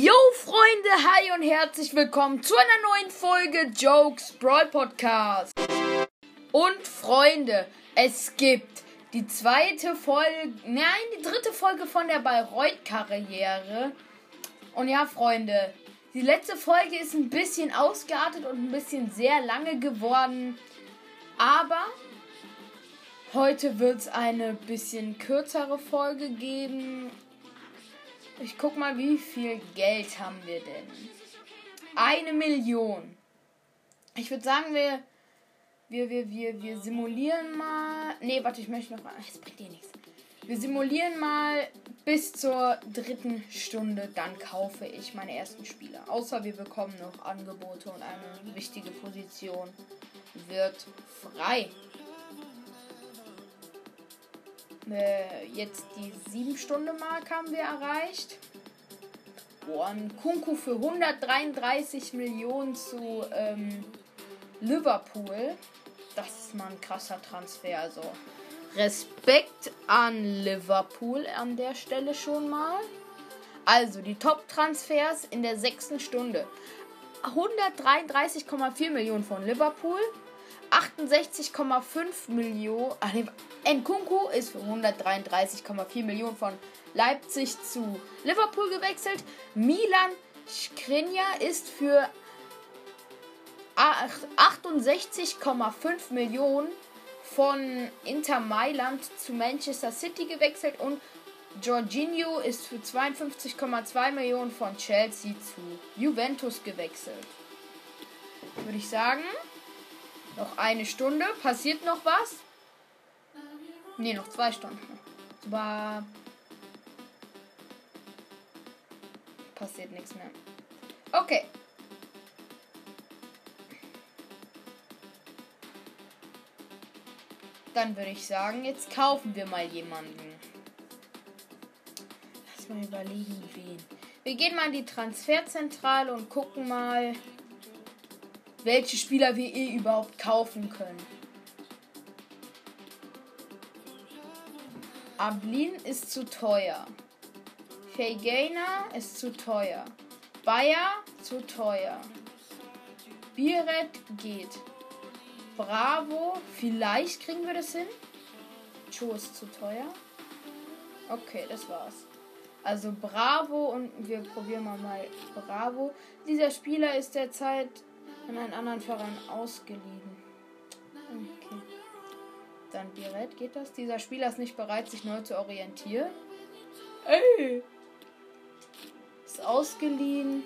Yo Freunde, hi und herzlich willkommen zu einer neuen Folge Jokes Brawl Podcast. Und Freunde, es gibt die zweite Folge, nein, die dritte Folge von der Bayreuth-Karriere. Und ja, Freunde, die letzte Folge ist ein bisschen ausgeartet und ein bisschen sehr lange geworden. Aber heute wird es eine bisschen kürzere Folge geben. Ich guck mal, wie viel Geld haben wir denn? Eine Million. Ich würde sagen, wir, wir, wir, wir, wir simulieren mal. Nee, warte, ich möchte noch. Das bringt dir nichts. Wir simulieren mal bis zur dritten Stunde. Dann kaufe ich meine ersten Spieler. Außer wir bekommen noch Angebote und eine wichtige Position wird frei. Jetzt die 7-Stunden-Mark haben wir erreicht. Ein Kunku für 133 Millionen zu ähm, Liverpool. Das ist mal ein krasser Transfer. Also Respekt an Liverpool an der Stelle schon mal. Also die Top-Transfers in der sechsten Stunde. 133,4 Millionen von Liverpool. 68,5 Millionen. Ach nee, Nkunku ist für 133,4 Millionen von Leipzig zu Liverpool gewechselt. Milan Skriniar ist für 68,5 Millionen von Inter Mailand zu Manchester City gewechselt und Jorginho ist für 52,2 Millionen von Chelsea zu Juventus gewechselt. Würde ich sagen, noch eine Stunde. Passiert noch was? Ne, noch zwei Stunden. Aber passiert nichts mehr. Okay. Dann würde ich sagen, jetzt kaufen wir mal jemanden. Lass mal überlegen, wen. Wir gehen mal in die Transferzentrale und gucken mal, welche Spieler wir eh überhaupt kaufen können. Ablin ist zu teuer. Feigena ist zu teuer. Bayer zu teuer. Biret geht. Bravo, vielleicht kriegen wir das hin. Cho ist zu teuer. Okay, das war's. Also Bravo und wir probieren mal mal Bravo. Dieser Spieler ist derzeit an einen anderen Verein ausgeliehen. Okay. Dann Biret geht das. Dieser Spieler ist nicht bereit, sich neu zu orientieren. Ey! Ist ausgeliehen.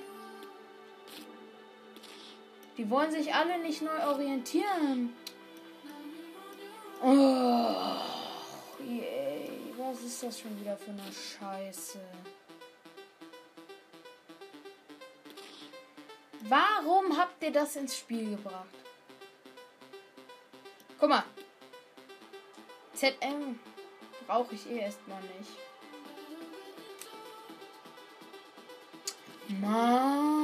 Die wollen sich alle nicht neu orientieren. Oh, yay. Was ist das schon wieder für eine Scheiße? Warum habt ihr das ins Spiel gebracht? Guck mal. ZM brauche ich eh erstmal nicht. Mann.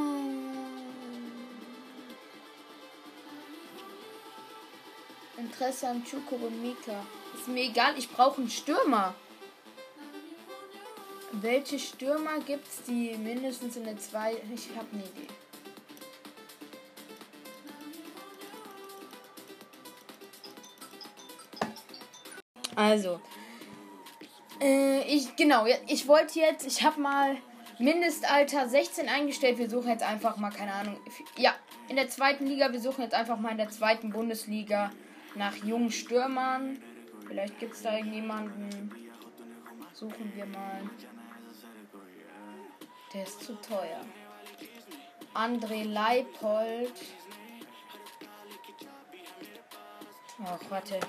Interesse an Chuko und Mika. Ist mir egal, ich brauche einen Stürmer. Welche Stürmer gibt es, die mindestens in der 2. Ich habe eine Idee. Also, äh, ich, genau, ich wollte jetzt, ich habe mal Mindestalter 16 eingestellt. Wir suchen jetzt einfach mal, keine Ahnung, ja, in der zweiten Liga, wir suchen jetzt einfach mal in der zweiten Bundesliga nach jungen Stürmern. Vielleicht gibt es da irgendjemanden. Suchen wir mal. Der ist zu teuer. André Leipold. Ach, warte.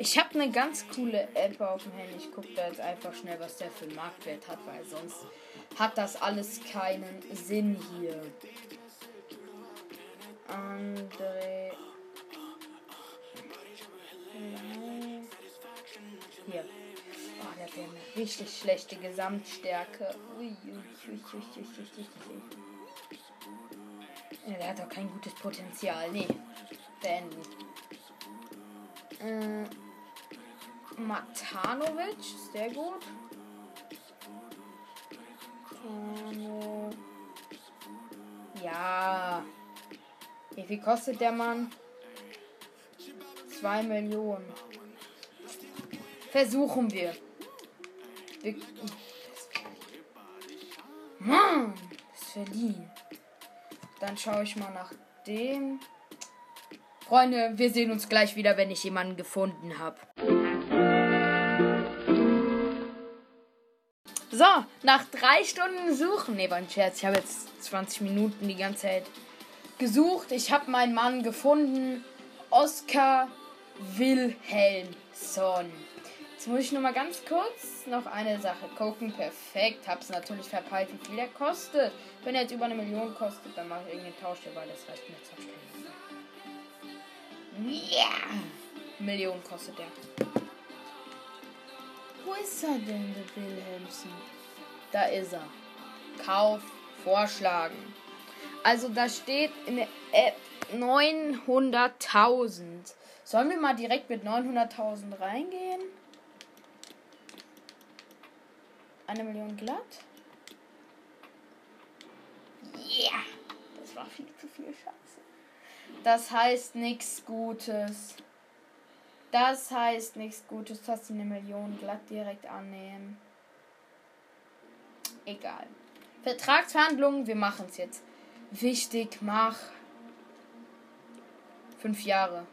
Ich habe eine ganz coole App auf dem Handy. Ich gucke da jetzt einfach schnell, was der für einen Marktwert hat, weil sonst hat das alles keinen Sinn hier. André. Hier. Oh, der hat ja eine richtig schlechte Gesamtstärke. Ui, ui, ui. Ja, der hat doch kein gutes Potenzial. Nee. Beenden. Äh. Matanovic, der gut? Ja. Wie viel kostet der Mann? Zwei Millionen. Versuchen wir. wir Mann, ist verliehen. Dann schaue ich mal nach dem. Freunde, wir sehen uns gleich wieder, wenn ich jemanden gefunden habe. So, nach drei Stunden Suchen. Ne, war ein Scherz. Ich habe jetzt 20 Minuten die ganze Zeit gesucht. Ich habe meinen Mann gefunden. Oskar Wilhelmsson. Jetzt muss ich nur mal ganz kurz noch eine Sache gucken. Perfekt. Hab's natürlich verpeilt, wie viel der kostet. Wenn er jetzt über eine Million kostet, dann mache ich irgendeinen Tausch, weil das reicht mir jetzt Ja! Yeah. Million kostet der. Wo ist er denn, der Wilhelmsen? Da ist er. Kauf, vorschlagen. Also da steht in der App 900.000. Sollen wir mal direkt mit 900.000 reingehen? Eine Million glatt? Yeah! Das war viel zu viel Scheiße. Das heißt nichts Gutes. Das heißt nichts Gutes, dass sie eine Million glatt direkt annehmen. Egal. Vertragsverhandlungen, wir machen es jetzt. Wichtig, mach. Fünf Jahre.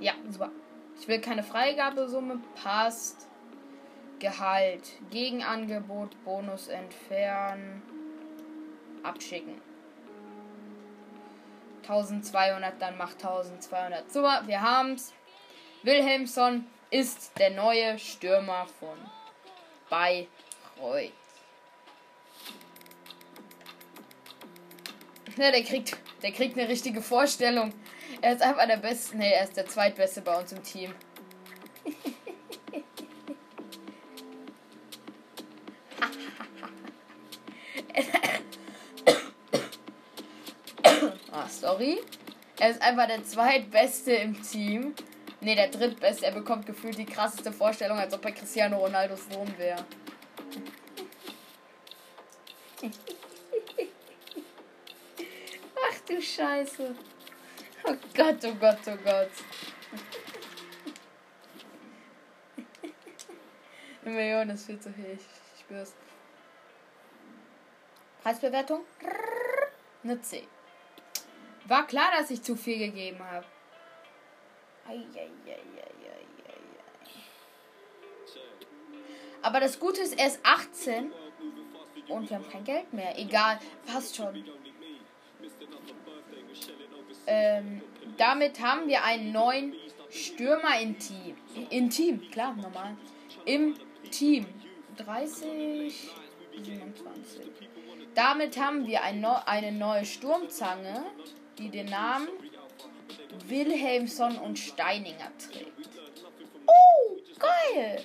Ja, super. Ich will keine Freigabesumme. Passt. Gehalt. Gegenangebot. Bonus entfernen. Abschicken. 1200, dann macht 1200. Super, wir haben's. Wilhelmsson ist der neue Stürmer von Bayreuth. Ja, der kriegt, der kriegt eine richtige Vorstellung. Er ist einfach der Beste. Nee, er ist der Zweitbeste bei uns im Team. ah, sorry. Er ist einfach der Zweitbeste im Team. Ne, der Drittbeste. Er bekommt gefühlt die krasseste Vorstellung, als ob er Cristiano Ronaldos Sohn wäre. Ach du Scheiße. Oh Gott, oh Gott, oh Gott. Eine Million ist viel zu viel, ich, ich spür's. Preisbewertung? Eine C. War klar, dass ich zu viel gegeben habe. Aber das Gute ist, er ist 18 und wir haben kein Geld mehr. Egal, passt schon. Ähm, damit haben wir einen neuen Stürmer in Team. In Team, klar, normal. Im Team. 30, 27. Damit haben wir ein no eine neue Sturmzange, die den Namen Wilhelmsson und Steininger trägt. Oh, geil!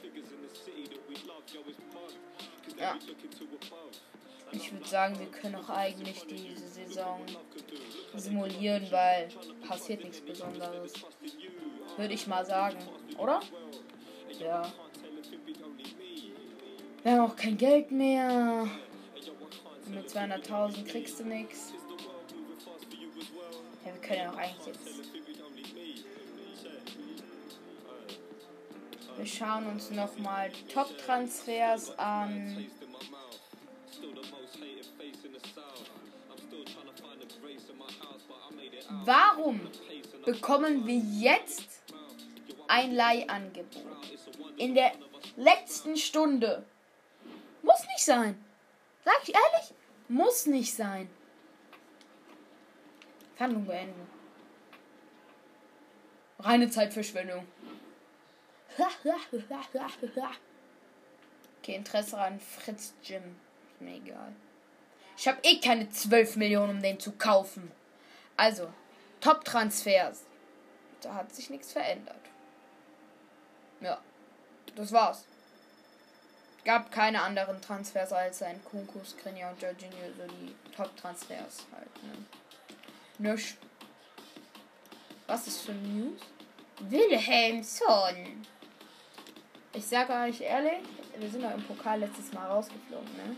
Ja. Ich würde sagen, wir können auch eigentlich diese Saison simulieren, weil passiert nichts Besonderes. Würde ich mal sagen, oder? Ja. Wir haben auch kein Geld mehr. Mit 200.000 kriegst du nichts. Können auch eigentlich jetzt. Wir schauen uns nochmal Top-Transfers an. Warum bekommen wir jetzt ein Leihangebot? In der letzten Stunde. Muss nicht sein. Sag ich ehrlich? Muss nicht sein. Verhandlung beenden. Reine Zeitverschwendung. Okay, Interesse an Fritz Jim. Ist mir egal. Ich habe eh keine 12 Millionen, um den zu kaufen. Also, Top-Transfers. Da hat sich nichts verändert. Ja, das war's. Gab keine anderen Transfers als ein Kunku, Skriniar und Jorginho, so die Top-Transfers halt. Ne? Nur Was ist für News? Wilhelmsson. Ich sage euch ehrlich, wir sind doch im Pokal letztes Mal rausgeflogen, ne?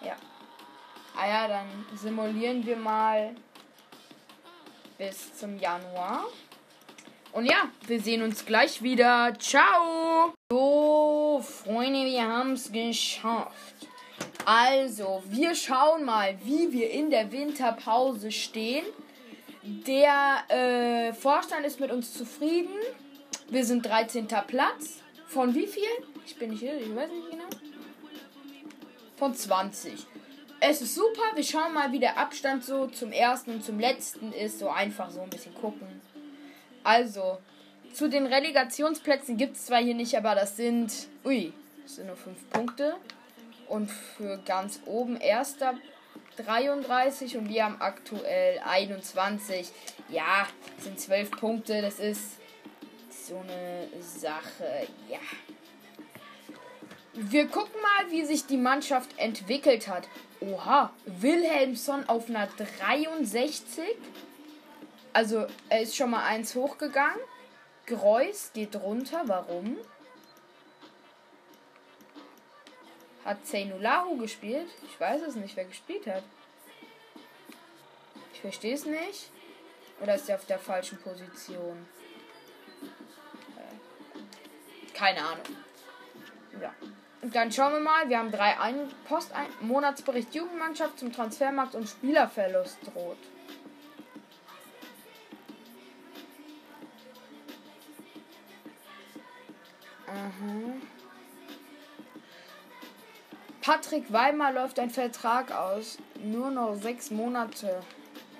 Ja. Ah ja, dann simulieren wir mal bis zum Januar. Und ja, wir sehen uns gleich wieder. Ciao! So, Freunde, wir haben es geschafft. Also, wir schauen mal, wie wir in der Winterpause stehen. Der äh, Vorstand ist mit uns zufrieden. Wir sind 13. Platz. Von wie viel? Ich bin nicht hier, ich weiß nicht genau. Von 20. Es ist super. Wir schauen mal, wie der Abstand so zum ersten und zum letzten ist. So einfach so ein bisschen gucken. Also, zu den Relegationsplätzen gibt es zwar hier nicht, aber das sind. Ui, das sind nur 5 Punkte. Und für ganz oben erster 33 und wir haben aktuell 21. Ja, sind 12 Punkte. Das ist so eine Sache. Ja. Wir gucken mal, wie sich die Mannschaft entwickelt hat. Oha, Wilhelmsson auf einer 63. Also, er ist schon mal eins hochgegangen. Greus geht runter. Warum? Hat Zainulahu gespielt? Ich weiß es nicht, wer gespielt hat. Ich verstehe es nicht. Oder ist er auf der falschen Position? Äh, keine Ahnung. Ja. Und dann schauen wir mal. Wir haben drei ein Post ein Monatsbericht Jugendmannschaft zum Transfermarkt und Spielerverlust droht. Aha. Patrick Weimar läuft ein Vertrag aus. Nur noch sechs Monate.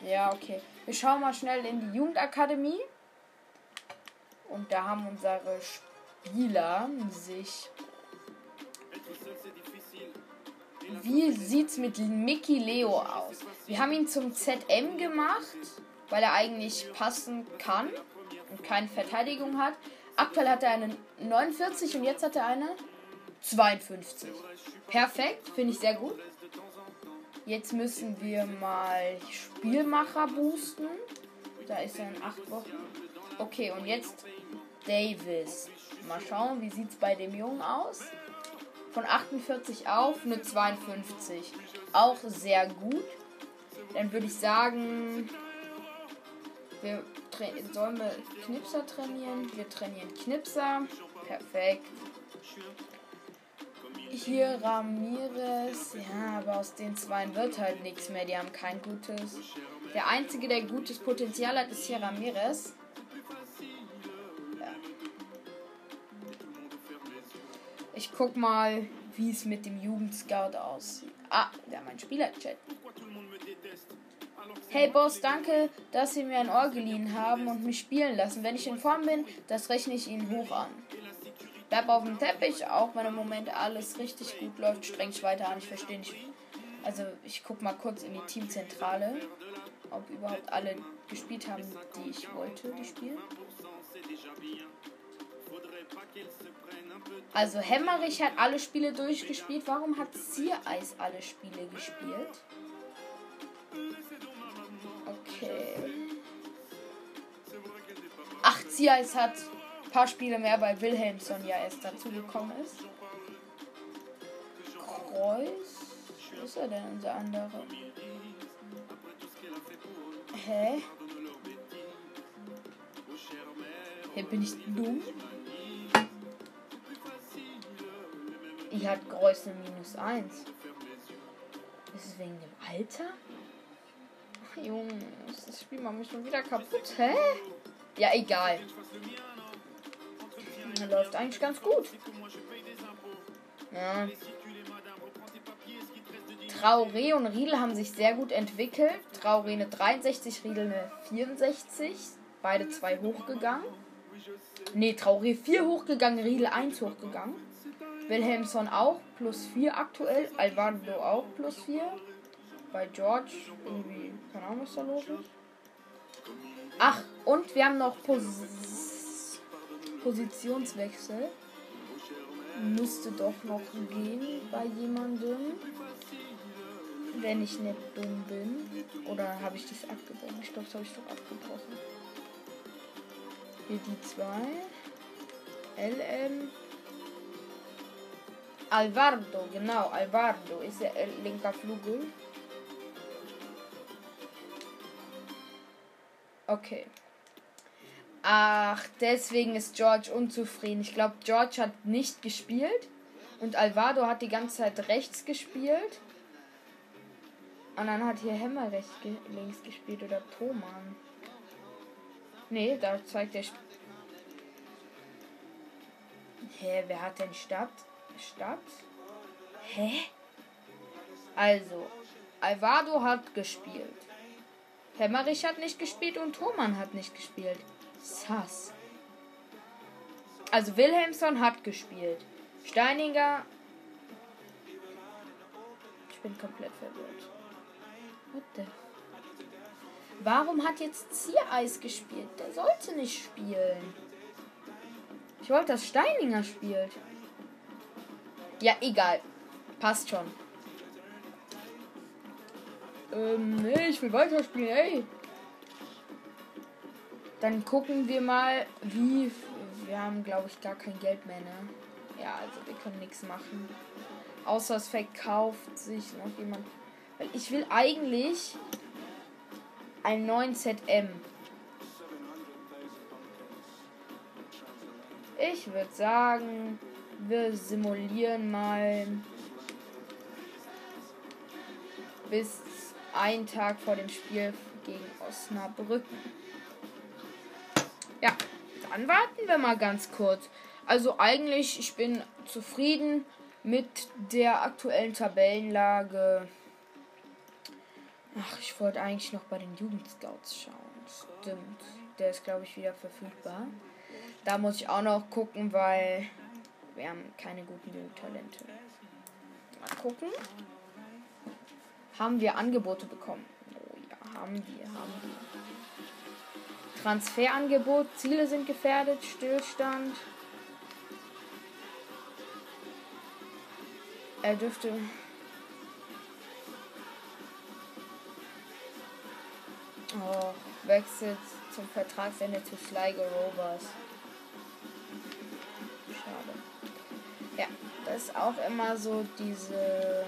Ja, okay. Wir schauen mal schnell in die Jugendakademie. Und da haben unsere Spieler sich. Wie sieht's mit Mickey Leo aus? Wir haben ihn zum ZM gemacht, weil er eigentlich passen kann und keine Verteidigung hat. Aktuell hat er eine 49 und jetzt hat er eine 52. Perfekt, finde ich sehr gut. Jetzt müssen wir mal Spielmacher boosten. Da ist er in 8 Wochen. Okay, und jetzt Davis. Mal schauen, wie sieht es bei dem Jungen aus? Von 48 auf eine 52. Auch sehr gut. Dann würde ich sagen, wir sollen wir Knipser trainieren. Wir trainieren Knipser. Perfekt. Hier Ramirez. Ja, aber aus den zwei wird halt nichts mehr. Die haben kein gutes. Der einzige, der gutes Potenzial hat, ist hier Ramirez. Ja. Ich guck mal, wie es mit dem Jugendscout aussieht. Ah, haben einen Spielerchat. Hey Boss, danke, dass Sie mir ein Ohr geliehen haben und mich spielen lassen. Wenn ich in Form bin, das rechne ich Ihnen hoch an. Bleib auf dem Teppich, auch wenn im Moment alles richtig gut läuft, streng dich weiter an. Ich verstehe nicht. Also ich guck mal kurz in die Teamzentrale, ob überhaupt alle gespielt haben, die ich wollte, die spielen. Also Hemmerich hat alle Spiele durchgespielt. Warum hat Ziereis alle Spiele gespielt? Okay. Ach, Ziereis hat paar Spiele mehr, weil Wilhelmsson ja erst dazugekommen ist. Kreuz? Wo ist er denn, unser anderer? Hä? Hier bin ich dumm. Ich hat Kreuz eine minus 1. Ist es wegen dem Alter? Ach, Junge, das Spiel macht mich schon wieder kaputt. Hä? Ja, egal. Läuft eigentlich ganz gut. Ja. Traoré und Riedel haben sich sehr gut entwickelt. Traoré eine 63, Riedel eine 64. Beide zwei hochgegangen. Ne, Traoré 4 hochgegangen, Riedel 1 hochgegangen. Wilhelmsson auch, plus 4 aktuell. Alvaro auch, plus 4. Bei George irgendwie, keine Ahnung, was da los ist. Ach, und wir haben noch Pos Positionswechsel müsste doch noch gehen bei jemandem, wenn ich nicht dumm bin. Oder habe ich das abgebrochen? Ich glaube, das habe ich doch abgebrochen. Hier die zwei. LM. Alvardo, genau, Alvardo ist der linker Flügel. Okay. Ach, deswegen ist George unzufrieden. Ich glaube, George hat nicht gespielt. Und Alvaro hat die ganze Zeit rechts gespielt. Und dann hat hier Hämmer rechts ge links gespielt oder Thoman. Nee, da zeigt der. Sp Hä, wer hat denn Stadt? Stadt? Hä? Also, Alvaro hat gespielt. Hemmerich hat nicht gespielt und Thoman hat nicht gespielt. Sass. Also Wilhelmsson hat gespielt. Steininger. Ich bin komplett verwirrt. What the? Warum hat jetzt Ziereis gespielt? Der sollte nicht spielen. Ich wollte, dass Steininger spielt. Ja, egal. Passt schon. Ähm, nee, ich will weiterspielen, ey. Dann gucken wir mal, wie. Wir haben, glaube ich, gar kein Geld mehr, ne? Ja, also wir können nichts machen. Außer es verkauft sich noch jemand. Weil ich will eigentlich einen neuen ZM. Ich würde sagen, wir simulieren mal bis ein Tag vor dem Spiel gegen Osnabrücken. Ja, dann warten wir mal ganz kurz. Also eigentlich, ich bin zufrieden mit der aktuellen Tabellenlage. Ach, ich wollte eigentlich noch bei den Jugendscouts schauen. Stimmt. Der ist, glaube ich, wieder verfügbar. Da muss ich auch noch gucken, weil wir haben keine guten Jugendtalente. Mal gucken. Haben wir Angebote bekommen? Oh ja, haben wir, haben wir. Transferangebot, Ziele sind gefährdet, Stillstand. Er dürfte. Oh, wechselt zum Vertragsende zu Sligo Rovers. Schade. Ja, das ist auch immer so diese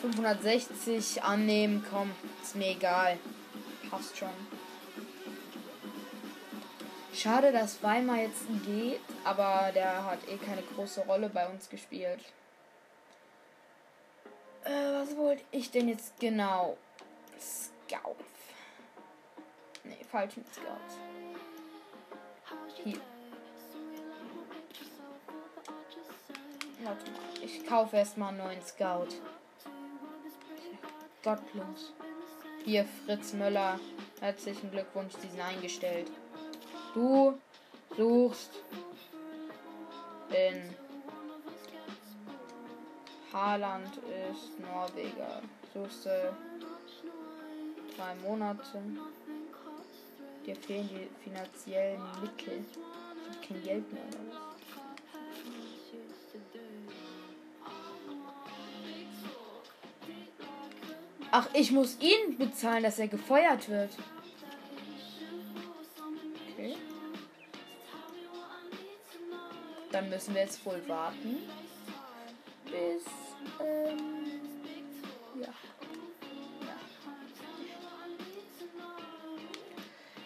560 annehmen, komm, ist mir egal. Passt schon. Schade, dass Weimar jetzt geht, aber der hat eh keine große Rolle bei uns gespielt. Äh, was wollte ich denn jetzt genau? Scout. Ne, falsch mit Scout. Hier. Warte mal, ich kaufe erstmal einen neuen Scout. Gottlos. Hier, Fritz Möller. Herzlichen Glückwunsch, Sie sind eingestellt. Du suchst in Haaland ist Norweger. Suchst du drei Monate. Dir fehlen die finanziellen Mittel. Ich hab kein Geld mehr. Oder was? Ach, ich muss ihn bezahlen, dass er gefeuert wird. dann müssen wir jetzt wohl warten. Bis. Ähm, ja. ja.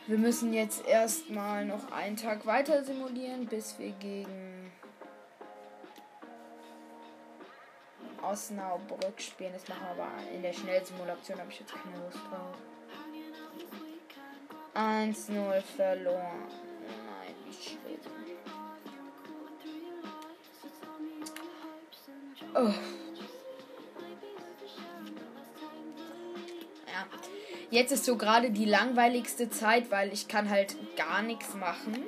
Wir müssen jetzt erstmal noch einen Tag weiter simulieren, bis wir gegen Osnabrück spielen. Das machen wir aber in der Schnellsimulation, habe ich jetzt keine Lust drauf. 1-0 verloren. Nein, wie schlimm. Oh. Ja. Jetzt ist so gerade die langweiligste Zeit, weil ich kann halt gar nichts machen.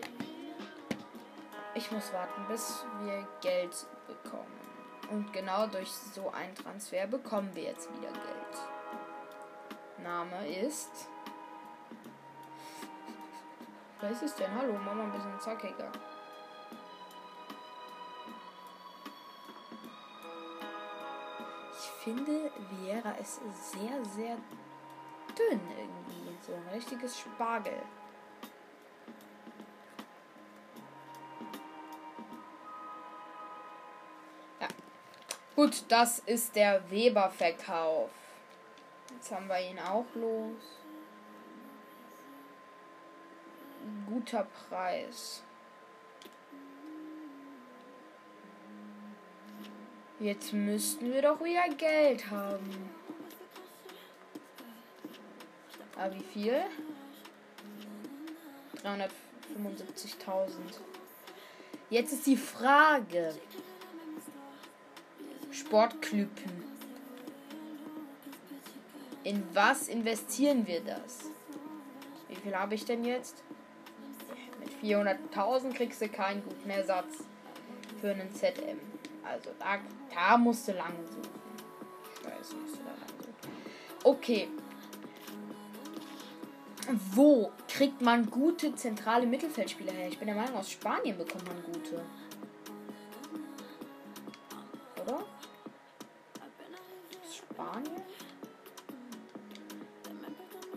Ich muss warten, bis wir Geld bekommen. Und genau durch so einen Transfer bekommen wir jetzt wieder Geld. Name ist. Wer ist es denn? Hallo, Mama, ein bisschen zackiger. finde Viera ist sehr, sehr dünn irgendwie. So ein richtiges Spargel. Gut, das ist der Weber-Verkauf. Jetzt haben wir ihn auch los. Guter Preis. Jetzt müssten wir doch wieder Geld haben. Aber wie viel? 375.000. Jetzt ist die Frage, Sportklüppen. In was investieren wir das? Wie viel habe ich denn jetzt? Mit 400.000 kriegst du keinen guten Ersatz für einen ZM. Also da, da musst du lange suchen. Ich weiß, musst du da lang suchen. Okay. Wo kriegt man gute zentrale Mittelfeldspieler her? Ich bin der Meinung, aus Spanien bekommt man gute.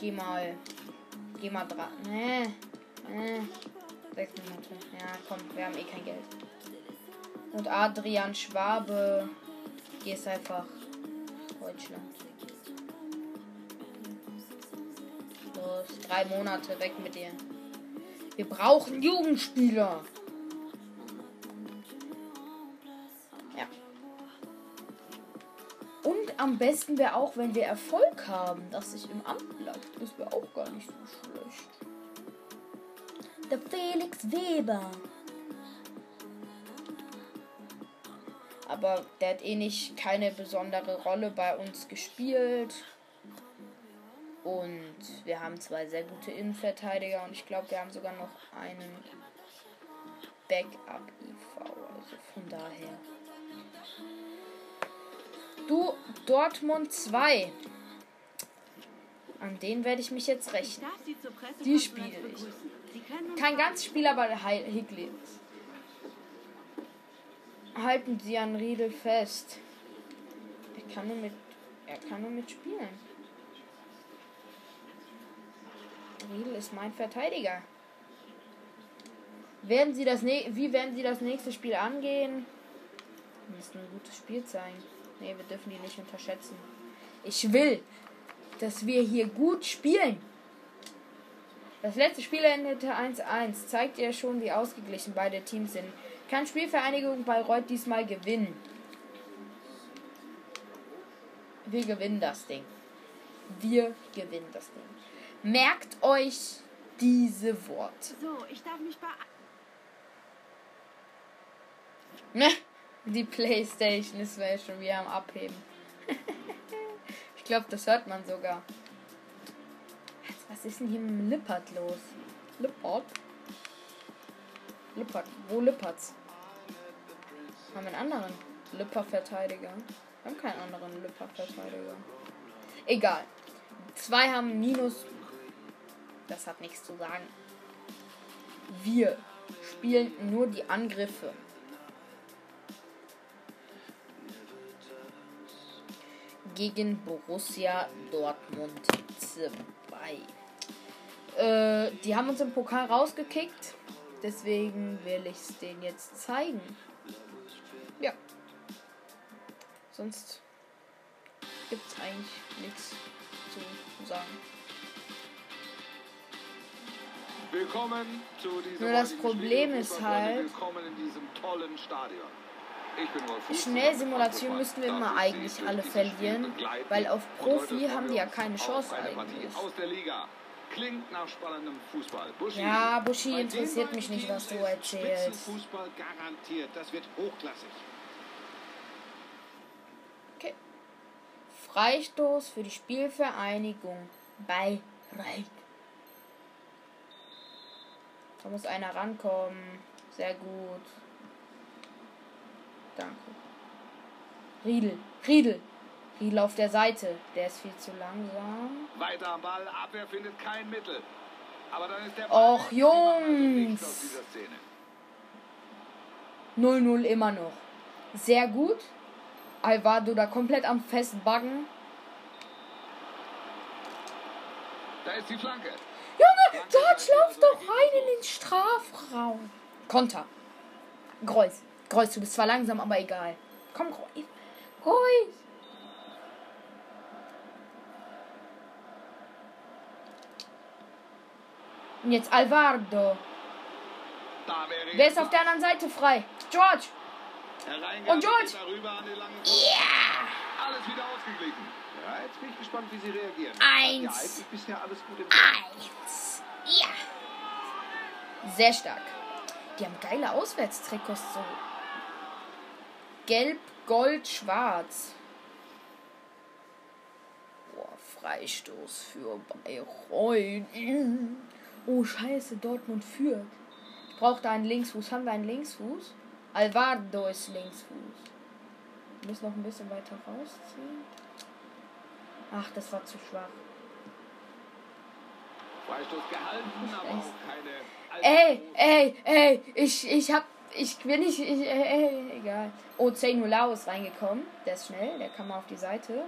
Geh mal. Geh mal dran. Nee. Nee. Sechs Monate. Ja, komm, wir haben eh kein Geld. Und Adrian Schwabe. Gehst einfach. Deutschland. Los, drei Monate weg mit dir. Wir brauchen Jugendspieler. Am besten wäre auch, wenn wir Erfolg haben, dass sich im Amt bleibt. Das wäre auch gar nicht so schlecht. Der Felix Weber. Aber der hat eh nicht keine besondere Rolle bei uns gespielt. Und wir haben zwei sehr gute Innenverteidiger und ich glaube, wir haben sogar noch einen Backup-IV. Also von daher. Du, Dortmund 2. An den werde ich mich jetzt rechnen. Die spiele ich. Kein ganz Spiel, aber Higli. Halten Sie an Riedel fest. Er kann nur mit. Er kann nur mitspielen. Riedel ist mein Verteidiger. Werden Sie das wie werden Sie das nächste Spiel angehen? Müssen ein gutes Spiel zeigen. Ne, wir dürfen die nicht unterschätzen. Ich will, dass wir hier gut spielen. Das letzte Spiel endete 1-1. Zeigt ja schon, wie ausgeglichen beide Teams sind. Kann Spielvereinigung Bayreuth diesmal gewinnen? Wir gewinnen das Ding. Wir gewinnen das Ding. Merkt euch diese Worte. So, ich darf mich bei. Ne? Die Playstation ist mir schon wieder am Abheben. ich glaube, das hört man sogar. Was ist denn hier mit dem Lippert los? Lippert? Lippert. Wo Lippert's? Haben wir einen anderen Lipper-Verteidiger? Wir haben keinen anderen Lipper-Verteidiger. Egal. Zwei haben Minus. Das hat nichts zu sagen. Wir spielen nur die Angriffe. Gegen Borussia Dortmund 2. Äh, die haben uns im Pokal rausgekickt. Deswegen will ich es denen jetzt zeigen. Ja. Sonst gibt es eigentlich nichts zu sagen. Willkommen zu diesem Nur das Problem ist halt, Willkommen in diesem tollen Stadion. Schnellsimulation müssten wir immer eigentlich alle verlieren, weil auf Profi haben die ja keine Chance eigentlich. Klingt nach spannendem Fußball. Buschi, Ja, Buschi interessiert mich nicht, was du erzählst. Spitzenfußball garantiert. Das wird hochklassig. Okay. Freistoß für die Spielvereinigung bei Reit. Da muss einer rankommen. Sehr gut. Danke. Riedel. Riedel. Riedel auf der Seite. Der ist viel zu langsam. Weiter am Ball. Abwehr findet kein Mittel. Aber dann ist der Och, machen also Jungs. nichts aus dieser Szene. 0-0 immer noch. Sehr gut. Alvaro da komplett am Festbaggen. Da ist die Flanke. Junge, George, lauf doch rein in den Strafraum. Konter. Kreuz. Kreuz, du bist zwar langsam, aber egal. Komm, Kreuz. Kreuz. Und jetzt Alvardo. Wer ist auf der anderen Seite frei? George. Und George? Ja. Alles wieder ausgeglichen. Ja, jetzt bin ich gespannt, wie sie reagieren. Eins. Ja, bisher alles gut im. Eins. Ja. Sehr stark. Die haben geile Auswärtstrikots so. Gelb, Gold, Schwarz. Boah, Freistoß für Bayreuth. Oh, scheiße, Dortmund führt. Ich brauche da einen Linksfuß. Haben wir einen Linksfuß? Alvardo ist Linksfuß. Wir müssen noch ein bisschen weiter rausziehen. Ach, das war zu schwach. Freistoß gehalten, aber auch keine. Ey, ey, ey, ich, ich hab, ich bin nicht, ich, ey, ey, egal. Oh, Zenolau ist reingekommen. Der ist schnell, der kann mal auf die Seite.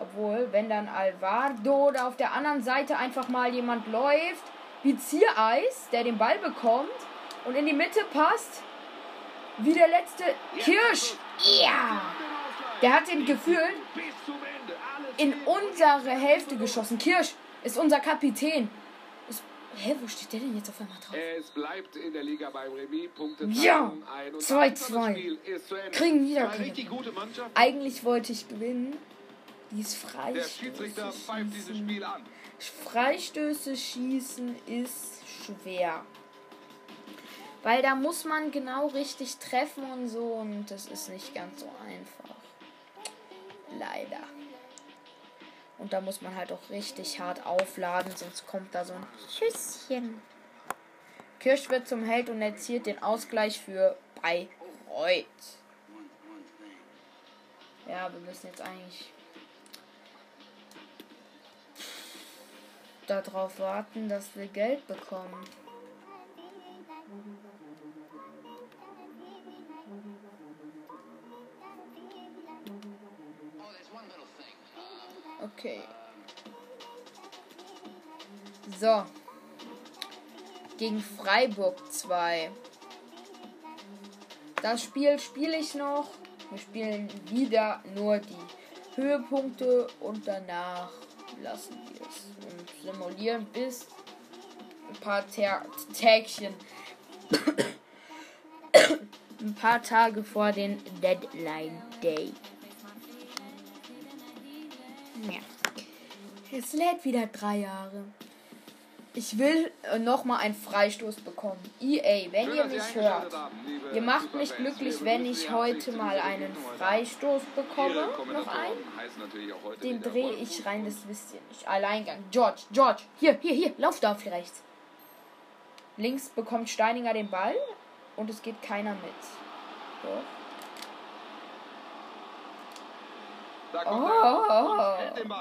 Obwohl, wenn dann Alvardo da auf der anderen Seite einfach mal jemand läuft, wie Ziereis, der den Ball bekommt und in die Mitte passt, wie der letzte Kirsch. Ja! Der hat den. Alles in unsere Hälfte geschossen. Kirsch ist unser Kapitän. Ist, hä, wo steht der denn jetzt auf einmal drauf? Es bleibt in der Liga beim Remis. Punkte Ja, ein und 2-2. das Spiel ist zu Ende. Kriegen wieder. Eigentlich wollte ich gewinnen. Dies Der Schiedsrichter Freistöße. Freistöße schießen ist schwer. Weil da muss man genau richtig treffen und so und das ist nicht ganz so einfach. Leider. Und da muss man halt auch richtig hart aufladen, sonst kommt da so ein Schüsschen. Kirsch wird zum Held und erzielt den Ausgleich für Bayreuth. Ja, wir müssen jetzt eigentlich darauf warten, dass wir Geld bekommen. Okay. So. Gegen Freiburg 2. Das Spiel spiele ich noch. Wir spielen wieder nur die Höhepunkte und danach lassen wir es und simulieren bis ein paar Ta Tägchen. ein paar Tage vor den Deadline Day. Ja. Es lädt wieder drei Jahre. Ich will äh, nochmal einen Freistoß bekommen. EA, wenn Schön, ihr mich hört. Ihr macht mich glücklich, wenn ich heute mal einen Freistoß bekomme. Noch einen. heißen natürlich auch heute Den drehe ich rein, das wisst ihr nicht. Alleingang. George, George. Hier, hier, hier. Lauf da auf rechts. Links bekommt Steininger den Ball und es geht keiner mit. Doch. Da kommt Oh. er und.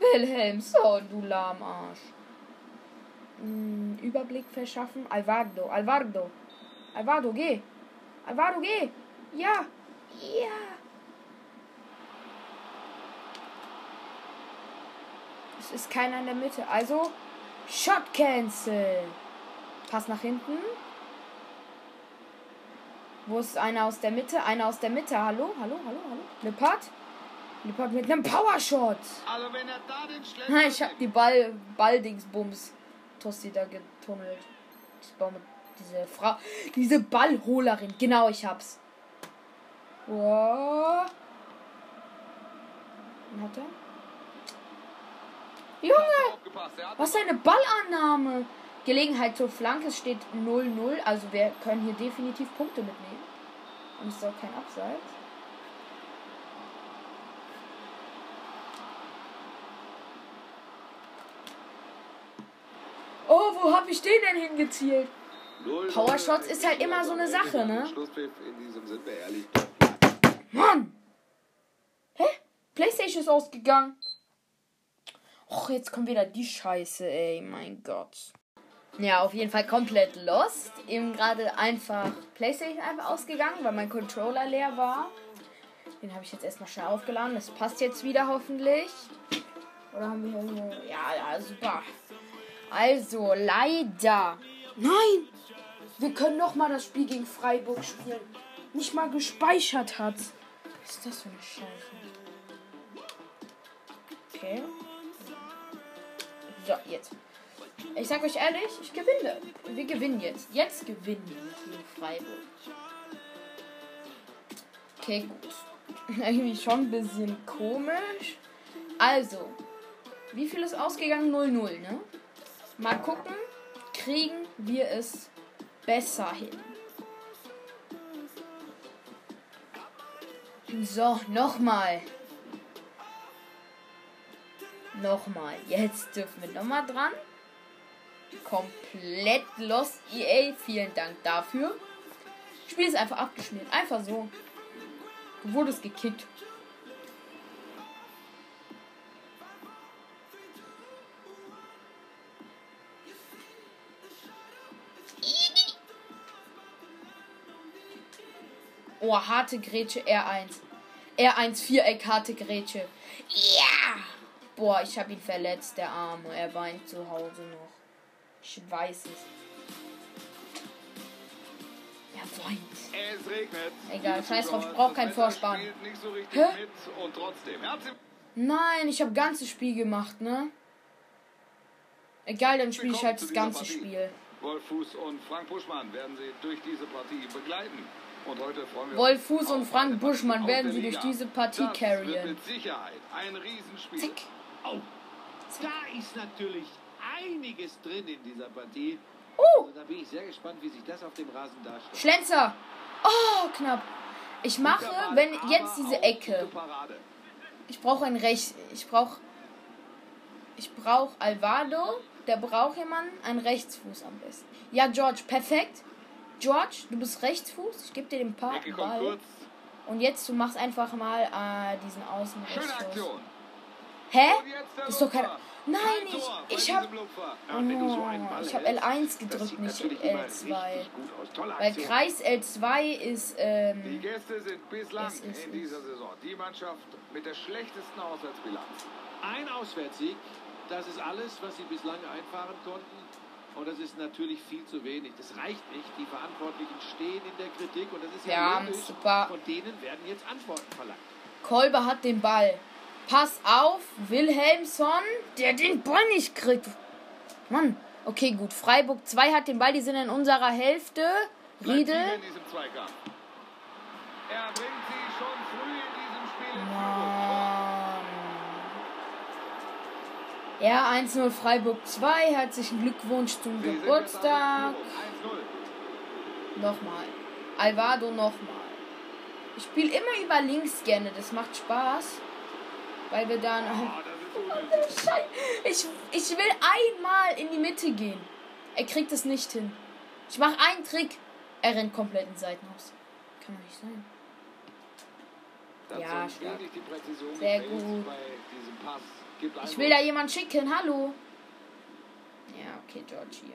Wilhelmsson, du Lahmarsch. Hm, Überblick verschaffen. Alvardo, Alvardo. Alvardo, geh. Alvardo, geh. Ja. Ja. Es ist keiner in der Mitte. Also, Shot Cancel. Pass nach hinten. Wo ist einer aus der Mitte? Einer aus der Mitte. Hallo, hallo, hallo, hallo. Lippert. Lippert mit einem Powershot. Also wenn er da den Schlenker Ich hab die Ball, Balldingsbums Tosti da getunnelt. Diese Frau, diese Ballholerin. Genau, ich hab's. Wow. Hat er? Junge, was eine Ballannahme. Gelegenheit zur Flanke es steht 0-0. Also wir können hier definitiv Punkte mitnehmen. Und es ist auch kein Abseits. Oh, wo hab ich den denn hingezielt? Powershots ist halt immer so eine Sache, ne? Mann! Hä? Playstation ist ausgegangen. Och, jetzt kommt wieder die Scheiße, ey. Mein Gott. Ja, auf jeden Fall komplett lost. Eben gerade einfach Playstation einfach ausgegangen, weil mein Controller leer war. Den habe ich jetzt erstmal schnell aufgeladen. Das passt jetzt wieder hoffentlich. Oder haben wir hier... Ja, ja, super. Also, leider. Nein! Wir können noch mal das Spiel gegen Freiburg spielen. Nicht mal gespeichert hat. Was ist das für eine Scheiße? Okay. So, jetzt. Ich sag euch ehrlich, ich gewinne. Wir gewinnen jetzt. Jetzt gewinnen wir gegen Freiburg. Okay, gut. Irgendwie schon ein bisschen komisch. Also, wie viel ist ausgegangen? 0-0, ne? Mal gucken, kriegen wir es besser hin. So, nochmal. Nochmal. Jetzt dürfen wir nochmal dran. Komplett lost EA. Vielen Dank dafür. Spiel ist einfach abgeschmiert. Einfach so. Du wurdest gekickt. Oh, harte Grätsche R1. R1 Viereck, harte Grätsche. Ja! Boah, ich habe ihn verletzt, der Arme. Er weint zu Hause noch. Ich weiß es. Er weint. Es regnet. Egal, scheiß drauf, ich Zuschauer, brauch das keinen Vorspann. so Hä? Nein, ich habe ganzes Spiel gemacht, ne? Egal, dann spiele ich halt das ganze. Spiel. Wolf Fuß und Frank Buschmann werden sie durch diese Partie begleiten. Und Wolf Fuß und Frank Buschmann werden sie durch diese Partie das carryen. Mit Sicherheit ein Riesenspiel. Zick. Oh, da ist natürlich einiges drin in dieser Partie. Oh, Also da bin ich sehr gespannt, wie sich das auf dem Rasen darstellt. Schlenzer. Oh, knapp. Ich mache, wenn jetzt diese Ecke. Ich brauche ein Recht. Ich brauche. Ich brauche Alvaro. Der braucht jemanden. Ein Rechtsfuß am besten. Ja, George, perfekt. George, du bist Rechtsfuß. Ich gebe dir den Pa- Ecke kommt Ball. Und jetzt, du machst einfach mal äh, diesen. Aktion. Hä? Das ist doch kein. Nein, ich, ich hab. diesem Lupfer. Ja, und wenn du so einen Oh, ich habe hältst, L1 das gedrückt, nicht natürlich immer L2. richtig gut aus. Tolle Weil. Kreis L2 ist. Die Ähm, Gäste sind bislang in dieser Saison die Mannschaft mit der schlechtesten Auswärtsbilanz. Ein Auswärtssieg, das ist alles, was sie bislang einfahren konnten. Und das ist natürlich viel zu wenig. Das reicht nicht. Die Verantwortlichen stehen in der Kritik und das ist ja, Ja, logisch. super. Von denen werden jetzt Antworten verlangt. Kolber hat den Ball. Pass auf, Wilhelmsson, der den Ball nicht kriegt. Mann, okay, gut. Freiburg 2 hat den Ball, die sind in unserer Hälfte. Riedel. Er bringt sie schon Ja, 1-0 Freiburg 2. Herzlichen Glückwunsch zum Sie Geburtstag. jetzt in Führung. 1-0. Nochmal. Alvado nochmal. Ich spiele immer über links gerne, das macht Spaß. Weil wir dann. Oh, ist unnötig. Ich, ich will einmal in die Mitte gehen. Er kriegt es nicht hin. Ich mache einen Trick. Er rennt komplett ins Seitenhaus. Kann doch nicht sein. Ja, stark. Sehr gut. Ich will da jemand schicken. Hallo. Ja, okay, George hier.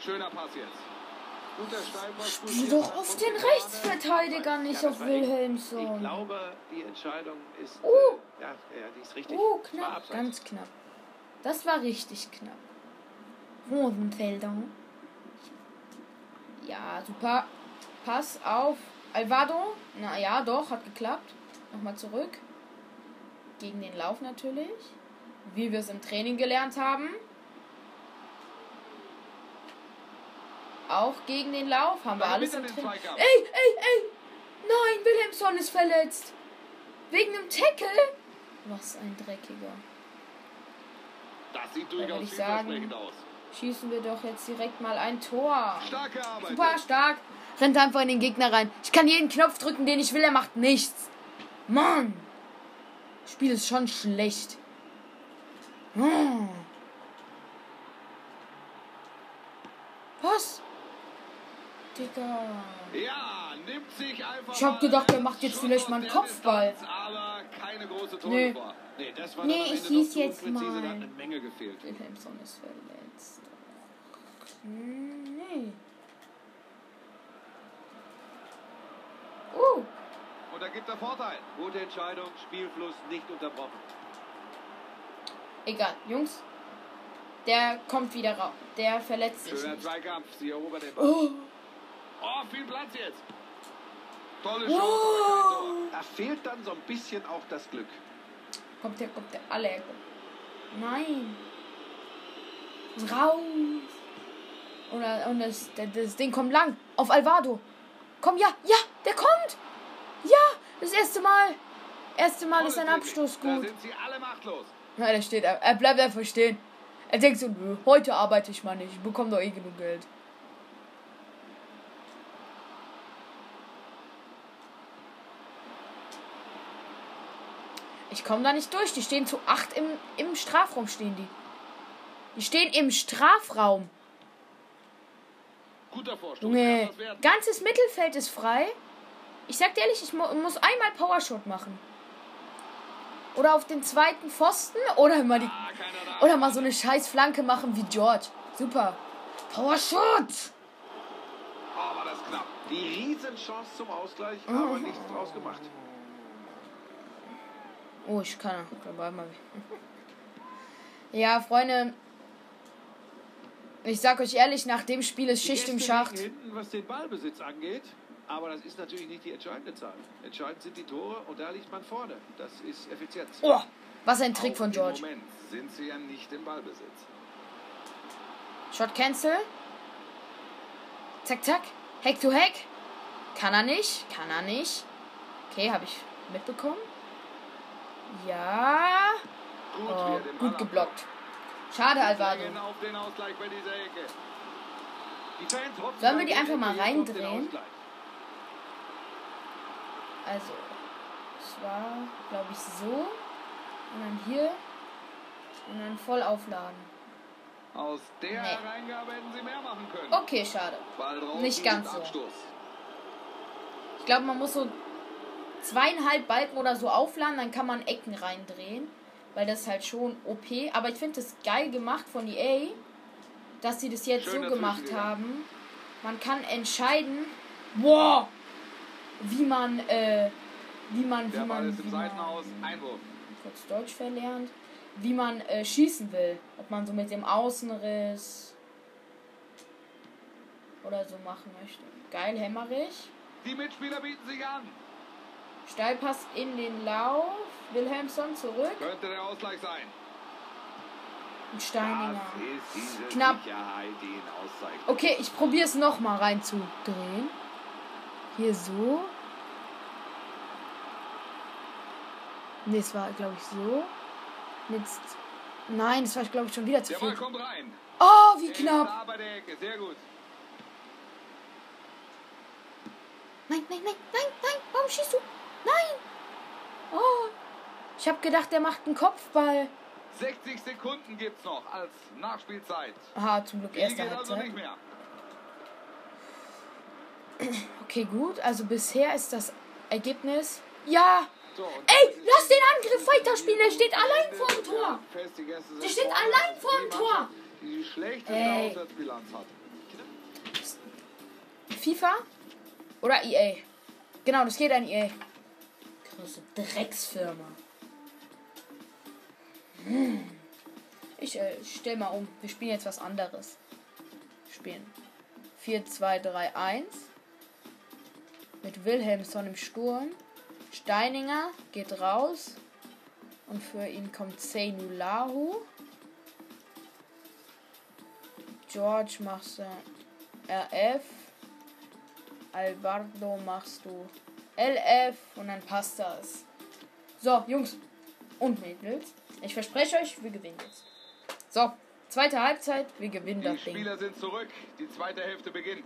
Schöner Pass jetzt. Spiel doch auf den Rechtsverteidiger, nicht Ja, auf echt- Ich Wilhelmsson. glaube, die Entscheidung ist. Oh. Äh, ja, ja, die ist richtig. Oh, knapp. Ganz knapp. Das war richtig knapp. Rosenfelder. Ja, super. Pass auf. Alvado. Na ja, doch, hat geklappt. Nochmal zurück. Gegen den Lauf natürlich. Wie wir es im Training gelernt haben. Auch gegen den Lauf haben wir alles im Training. Ey, ey, ey! Nein, Wilhelmsson ist verletzt. Wegen einem Tackle? Was ein Dreckiger. Das sieht Da durchaus ich sagen- aus. Schießen wir doch jetzt direkt mal ein Tor. Super stark. Rennt einfach in den Gegner rein. Ich kann jeden Knopf drücken, den ich will, er macht nichts. Mann. Das Spiel ist schon schlecht. Hm. Was? Digga. Ja, nimmt sich einfach Ich hab gedacht, er einen macht jetzt vielleicht mal einen der Kopfball. Distanz, aber keine große Nö. Torgefahr. Nee, das war Nee, ich hieß jetzt mal. Eine Menge gefehlt. Ist verletzt. Hm, Nee. Uh. Und da gibt er Vorteil. Gute Entscheidung, Spielfluss nicht unterbrochen. Egal, Jungs. Der kommt wieder raus. Der verletzt sich Schöner. Zweikampf. Sie erobert den Ball. Oh. Oh, viel Platz jetzt. Tolle Chance. Kein Da fehlt dann so ein bisschen auch das Glück. Kommt der, kommt der. Alle. Nein. Raus. Und, und das, das, das Ding kommt lang. Auf Alvaro. Komm, ja, ja, der kommt. Ja, das erste Mal. Erste Mal ist ein Abstoß gut. Ja, der steht, er, er bleibt einfach stehen. Er denkt so, heute arbeite ich mal nicht. Ich bekomme doch eh genug Geld. Ich komme da nicht durch. Die stehen zu acht im, im Strafraum stehen die. Die stehen im Strafraum. Guter Vorstoß. Junge, ganzes Mittelfeld ist frei. Ich sag dir ehrlich, ich mu muss einmal Powershot machen. Oder auf den zweiten Pfosten oder mal die oder mal so eine scheiß Flanke machen wie George. Super. Powershot. Oh, war das knapp. Die Riesenchance zum Ausgleich, Mhm. aber nichts draus gemacht. Oh, ich kann dabei mal. Ja, Freunde. Ich sag euch ehrlich, nach dem Spiel ist Schicht im Schacht. hinten, was den Ballbesitz angeht. Aber das ist natürlich nicht die entscheidende Zahl. Entscheidend sind die Tore und da liegt man vorne. Das ist Effizienz. Oh, was ein Trick Auch von im George. Moment sind sie ja nicht im Ballbesitz. Shot cancel. Zack, zack. Heck to Heck. Kann er nicht. Kann er nicht. Okay, habe ich mitbekommen. Ja. Gut, Oh, gut geblockt. Schade, Alvaro. Sollen wir die einfach mal reindrehen? Also, es war, glaube ich, so. Und dann hier. Und dann voll aufladen. Aus der Nee. Hereingabe hätten sie mehr machen können. Okay, schade. Nicht ganz so. Abstoß. Ich glaube, man muss so zweieinhalb Balken oder so aufladen, dann kann man Ecken reindrehen. Weil das ist halt schon OP. Aber ich finde es geil gemacht von EA, dass sie das jetzt Schön so gemacht haben. Man kann entscheiden, boah, wie man, äh, wie man, wie man, wie man, kurz Deutsch verlernt, wie man äh, schießen will. Ob man so mit dem Außenriss oder so machen möchte. Geil, hämmerig. Die Mitspieler bieten sich an. Steilpass in den Lauf. Wilhelmsson zurück. Könnte der Ausgleich sein. Und Steininger. Knapp. Okay, ich probiere es nochmal reinzudrehen. Hier so. Ne, es war, glaube ich, so. Jetzt. Nein, es war, glaube ich, schon wieder zu viel. Oh, wie Er knapp. Nein, nein, nein, nein, nein. Warum schießt du? Nein. Oh. Ich habe gedacht, der macht einen Kopfball. 60 Sekunden gibt's noch als Nachspielzeit. Aha, zum Glück erste also Halbzeit. nicht mehr. Okay, gut. Also bisher ist das Ergebnis. Ja. Ey, lass den Angriff weiterspielen. Der steht allein Tor. Die Gäste sind Der steht allein Die vorm Tor. Die schlechteste Ey. Auswärtsbilanz hat. FIFA oder EA? Genau, das geht an EA. Große Drecksfirma. Hm. Ich äh, stell mal um. Wir spielen jetzt was anderes. Spielen 4, 2, 3, 1. Mit Wilhelmsson im Sturm. Steininger geht raus. Und für ihn kommt Seinulahu. George machst du RF. Alvardo machst du LF und dann passt das. So, Jungs und Mädels. Ich verspreche euch, wir gewinnen jetzt. So, zweite Halbzeit, wir gewinnen Die das Ding. Spieler sind zurück. Die zweite Hälfte beginnt.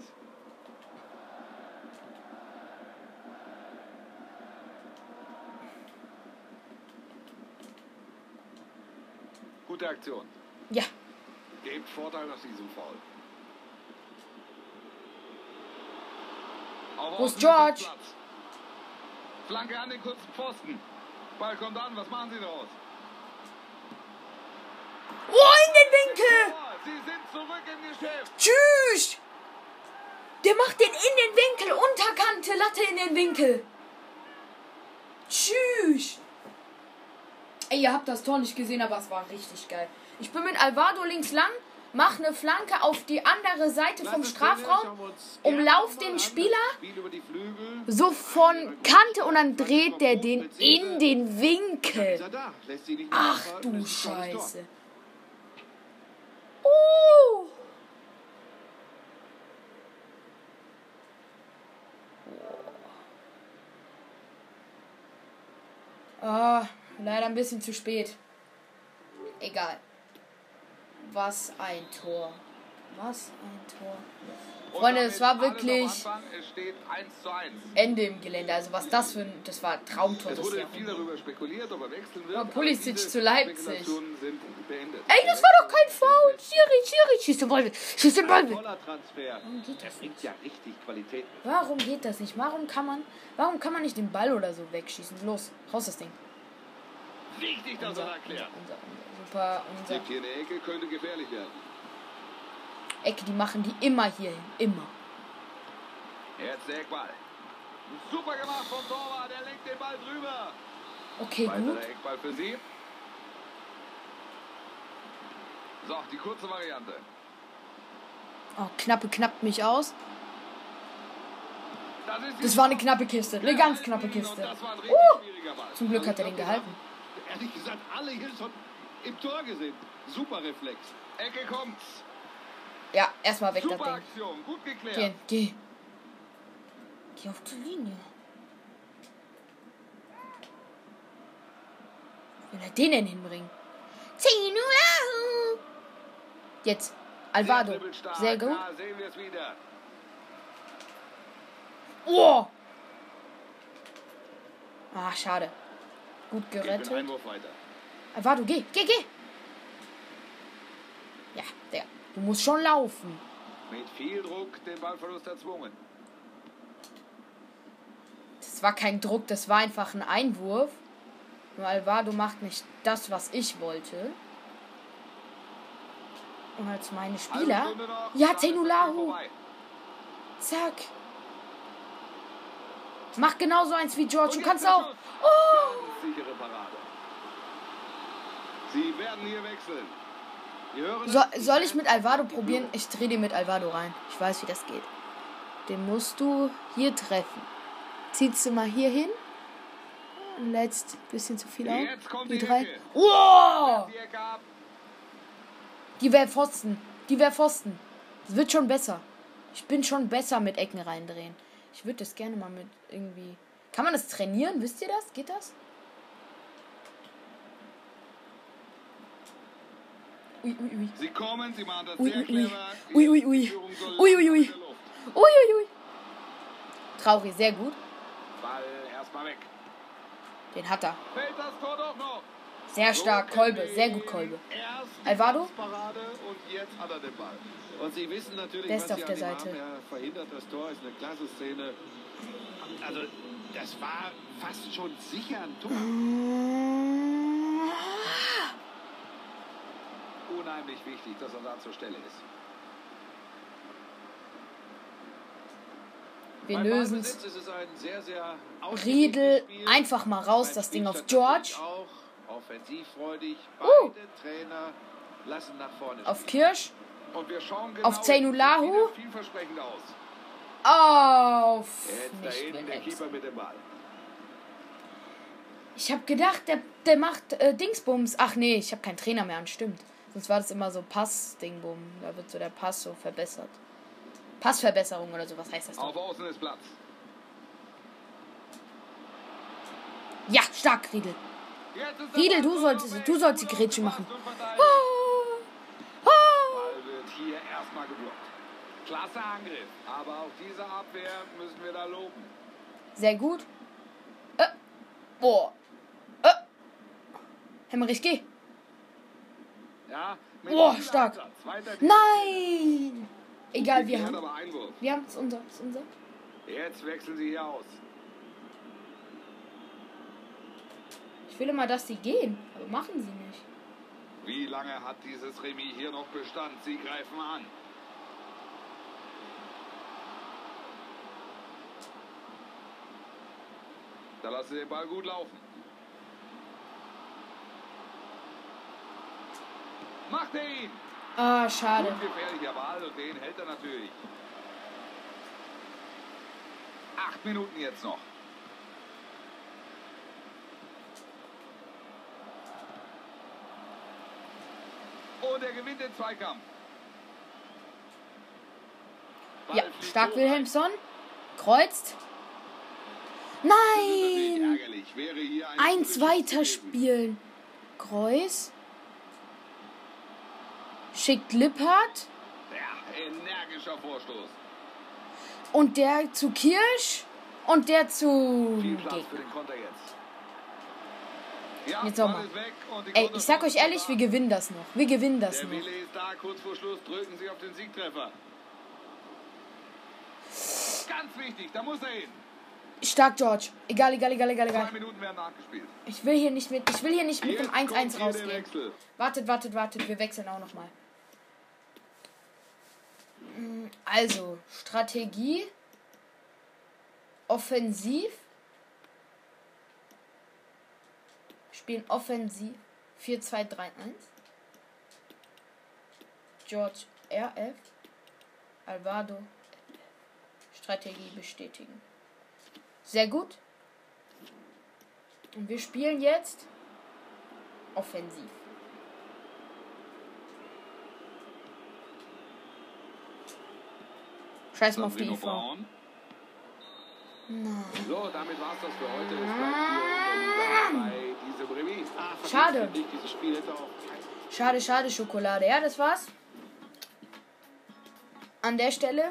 Gute Aktion. Ja, Gebt Vorteil aus diesem. Auf Wo ist George? Flanke an den kurzen Pfosten. Ball kommt an. Was machen Sie daraus? Oh, in den Winkel! Sie sind zurück im Geschäft. Tschüss! Der macht den in den Winkel, Unterkante, Latte in den Winkel. Tschüss! Ey, ihr habt das Tor nicht gesehen, aber es war richtig geil. Ich bin mit Alvaro links lang, mach eine Flanke auf die andere Seite vom Strafraum, umlauf den. Spieler, so von Kante und dann dreht der den in den Winkel. Ach du. Scheiße. Oh! Ah, leider ein bisschen zu spät. Egal. Was ein Tor. Was ein Tor. Freunde, es war wirklich Es steht 1 zu 1. Ende im Gelände. Also was das für ein. Das war ein Traumtor. Es Das wurde Jahr. viel darüber spekuliert, ob er wechseln wird. Aber Pulisic zu Leipzig. Ey, das war doch kein Foul. Schiri, Schiri, schieß den Ball weg. Schieß den Ball weg. Transfer. geht das bringt ja richtig Qualität. Warum geht das nicht? Warum kann man. Warum kann man nicht den Ball oder so wegschießen? Los, raus das Ding. Wichtig, dass Unser, er erklärt. unser, unser, super, unser. Hier eine Ecke, könnte gefährlich werden. Ecke, die machen die immer hier hin. Immer. Jetzt der Eckball. Super gemacht vom Torwart, er legt den Ball drüber. Okay, gut. Weiterer Eckball für Sie. So, die kurze Variante. Oh, knappe knappt mich aus. Das, Das war eine knappe Kiste. Eine ganz knappe Kiste. Uh, zum Glück hat er den gehalten. Ehrlich gesagt, alle hier schon im Tor gesehen. Super Reflex. Ecke kommt. Ja, erstmal weg das Super Ding. Aktion, gut geklärt. Geh, geh. Geh auf die Linie. Will er den denn hinbringen? Zinulahu! Jetzt. Alvado. Sehr gut. Oh! Ah, schade. Gut Geht gerettet. Einwurf weiter. Alvado, geh, geh, geh! Ja, der. Du musst schon laufen. Mit viel Druck den Ballverlust erzwungen. Das war kein Druck, das war einfach ein Einwurf. Nur Alvado macht nicht das, was ich wollte. Und als meine Spieler. Ja, Tenulahu. Zack. Mach genauso eins wie George. Du kannst auch. Oh! Sichere Parade. Sie werden hier wechseln. So, soll ich mit Alvado probieren? Ich drehe den mit Alvado rein. Ich weiß, wie das geht. Den musst du hier treffen. Ziehst du mal hier hin. Ein bisschen zu viel auf. Die die drei. Ab. Die wäre Pfosten. Die wäre Pfosten. Das wird schon besser. Ich bin schon besser mit Ecken reindrehen. Ich würde das gerne mal mit irgendwie. Kann man das trainieren? Wisst ihr das? Geht das? Ui, ui, ui. Sie kommen, sie machen das Ui, sehr ui, ui. clever. Ui, ui, ui. Ui, ui, ui. Traurig, sehr gut. Ball erstmal weg. Den hat er. Fällt das Tor doch noch. Sehr stark. Kolbe, sehr gut Kolbe. Alvaro? Er Der ist auf der Seite. Er verhindert das Tor, ist eine klasse Szene. Also, das war fast schon sicher ein Tor. Unheimlich wichtig, dass er da zur Stelle ist. Wir lösen es Riedel einfach mal raus, das Ding auf George. Uh. Auf. Kirsch. Genau, Auf Zainulahu? Auf. Jetzt da Nicht hinten der Wilhelms. Keeper mit dem Ball. Ich habe gedacht, der, der macht äh, Dingsbums. Ach nee, ich habe keinen Trainer mehr an, stimmt. Sonst war das immer so Pass-Dingbum. Da wird so der Pass so verbessert. Passverbesserung oder so, was heißt das Auf doch? Außen ist Platz. Ja, stark, Riedel. Riedel, du so solltest, du sollst die Grätsche machen. Ah, ah. Ball wird hier erstmal geblockt. Klasse Angriff. Aber auch diese Abwehr müssen wir da loben. Sehr gut. Äh, boah. Äh. Hemmerich, geh. Ja, mit Boah, stark. Nein! Egal, wir haben. Wir haben es unser, es unser. Jetzt wechseln sie hier aus. Ich will immer, dass sie gehen, aber machen sie nicht. Wie lange hat dieses Remis hier noch Bestand? Sie greifen an. Da lassen sie den Ball gut laufen. Macht er ihn! Ah, schade. Ungefährlicher Ball und den hält er natürlich. Acht Minuten jetzt noch. Und er gewinnt den Zweikampf. Ball Ja, stark. Wilhelmsson. Kreuzt. Nein! Ein Eins frisches weiter gewesen. spielen. Kreuz. Schickt Lippert. Ja, energischer Vorstoß. Und der zu Kirsch. Und der zu Viel Platz für Gegner. den Konter jetzt. Ja, Jetzt und die Ey, ich sag euch ehrlich, wir gewinnen das noch. Wir gewinnen das Der noch. Da, kurz vor Schluss drücken sie auf den Siegtreffer. Ganz wichtig, da muss er hin. Stark, George. Egal, egal, egal, egal, egal. Ich will hier nicht mit, ich will hier nicht mit dem Jetzt 1-1 kommt hier der rausgehen. Wartet, wartet, wartet. Wir wechseln auch nochmal. Also, Strategie. Offensiv. Spielen offensiv. 4-2-3-1. George RF. Alvaro. Strategie bestätigen. Sehr gut. Und wir spielen jetzt offensiv. Scheiß mal auf die IV. Nein. So, damit war's das für heute. Es bleibt hier bei diesem Remis. Ah, verdient, Schade. Schade, schade, Schokolade. Ja, das war's. An der Stelle.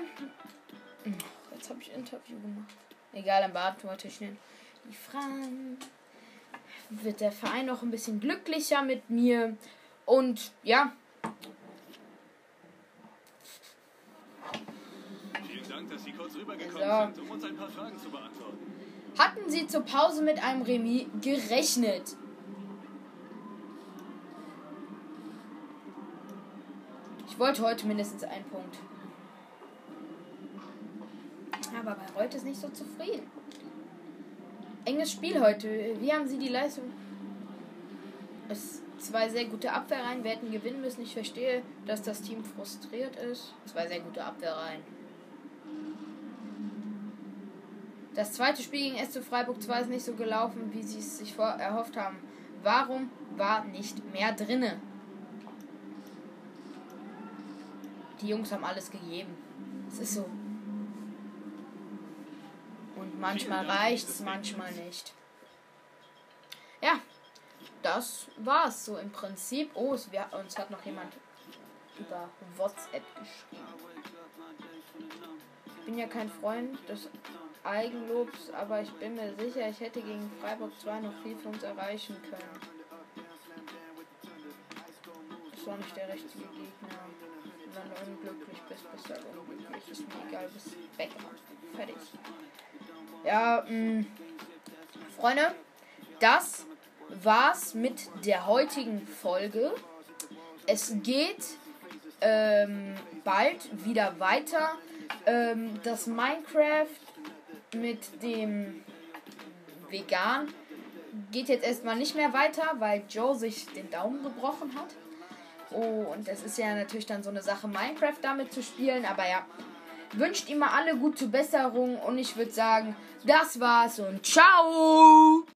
Hm, Jetzt habe ich Interview gemacht. Egal, dann beantworte ich schnell die Fragen. Wird der Verein noch ein bisschen glücklicher mit mir? Und ja, Vielen Dank, dass Sie kurz rübergekommen So. sind, um uns ein paar Fragen zu beantworten. hatten Sie zur Pause mit einem Remis gerechnet? Ich wollte heute mindestens einen Punkt. Aber bei heute ist nicht so zufrieden. Enges Spiel heute. Wie haben Sie die Leistung? Es zwei sehr gute Abwehrreihen. Wir hätten gewinnen müssen. Ich verstehe, dass das Team frustriert ist. Zwei sehr gute Abwehrreihen. Das zweite Spiel gegen SC Freiburg 2 ist nicht so gelaufen, wie sie es sich erhofft haben. Warum war nicht mehr drinne? Die Jungs haben alles gegeben. Es ist so. Und manchmal reicht's, das manchmal nicht. Ja, das war's so im Prinzip. Oh, es, wir, uns hat noch jemand über WhatsApp geschrieben. Ich bin ja kein Freund des Eigenlobs, aber ich bin mir sicher, ich hätte gegen Freiburg 2 noch viel für uns erreichen können. Das war nicht der richtige Gegner. Wenn du unglücklich bist, bist du halt unglücklich. Ist mir egal, bis Backup. Fertig. Ja, mh. Freunde, das war's mit der heutigen Folge. Es geht ähm, bald wieder weiter. Ähm, das Minecraft mit dem Vegan geht jetzt erstmal nicht mehr weiter, weil Joe sich den Daumen gebrochen hat. Oh, und das ist ja natürlich dann so eine Sache, Minecraft damit zu spielen. Aber ja, wünscht ihm mal alle gute Besserung und ich würde sagen, das war's und ciao!